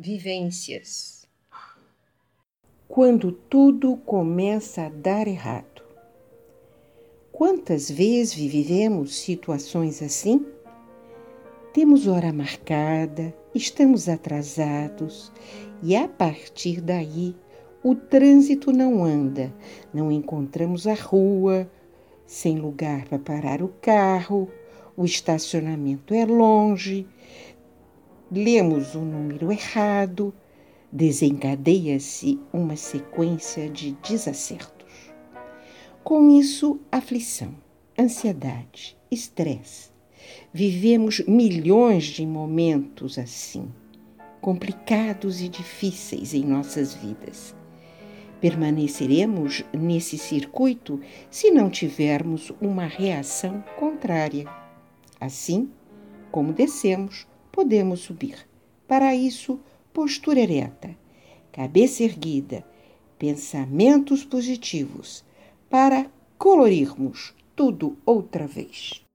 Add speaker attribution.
Speaker 1: Vivências.
Speaker 2: Quando tudo começa a dar errado. Quantas vezes vivemos situações assim? Temos hora marcada, estamos atrasados e a partir daí o trânsito não anda, não encontramos a rua, sem lugar para parar o carro, o estacionamento é longe, lemos o número errado, desencadeia-se uma sequência de desacertos. Com isso, aflição, ansiedade, estresse. Vivemos milhões de momentos assim, complicados e difíceis em nossas vidas. Permaneceremos nesse circuito se não tivermos uma reação contrária. Assim como descemos, podemos subir. Para isso, postura ereta, cabeça erguida, pensamentos positivos, para colorirmos tudo outra vez.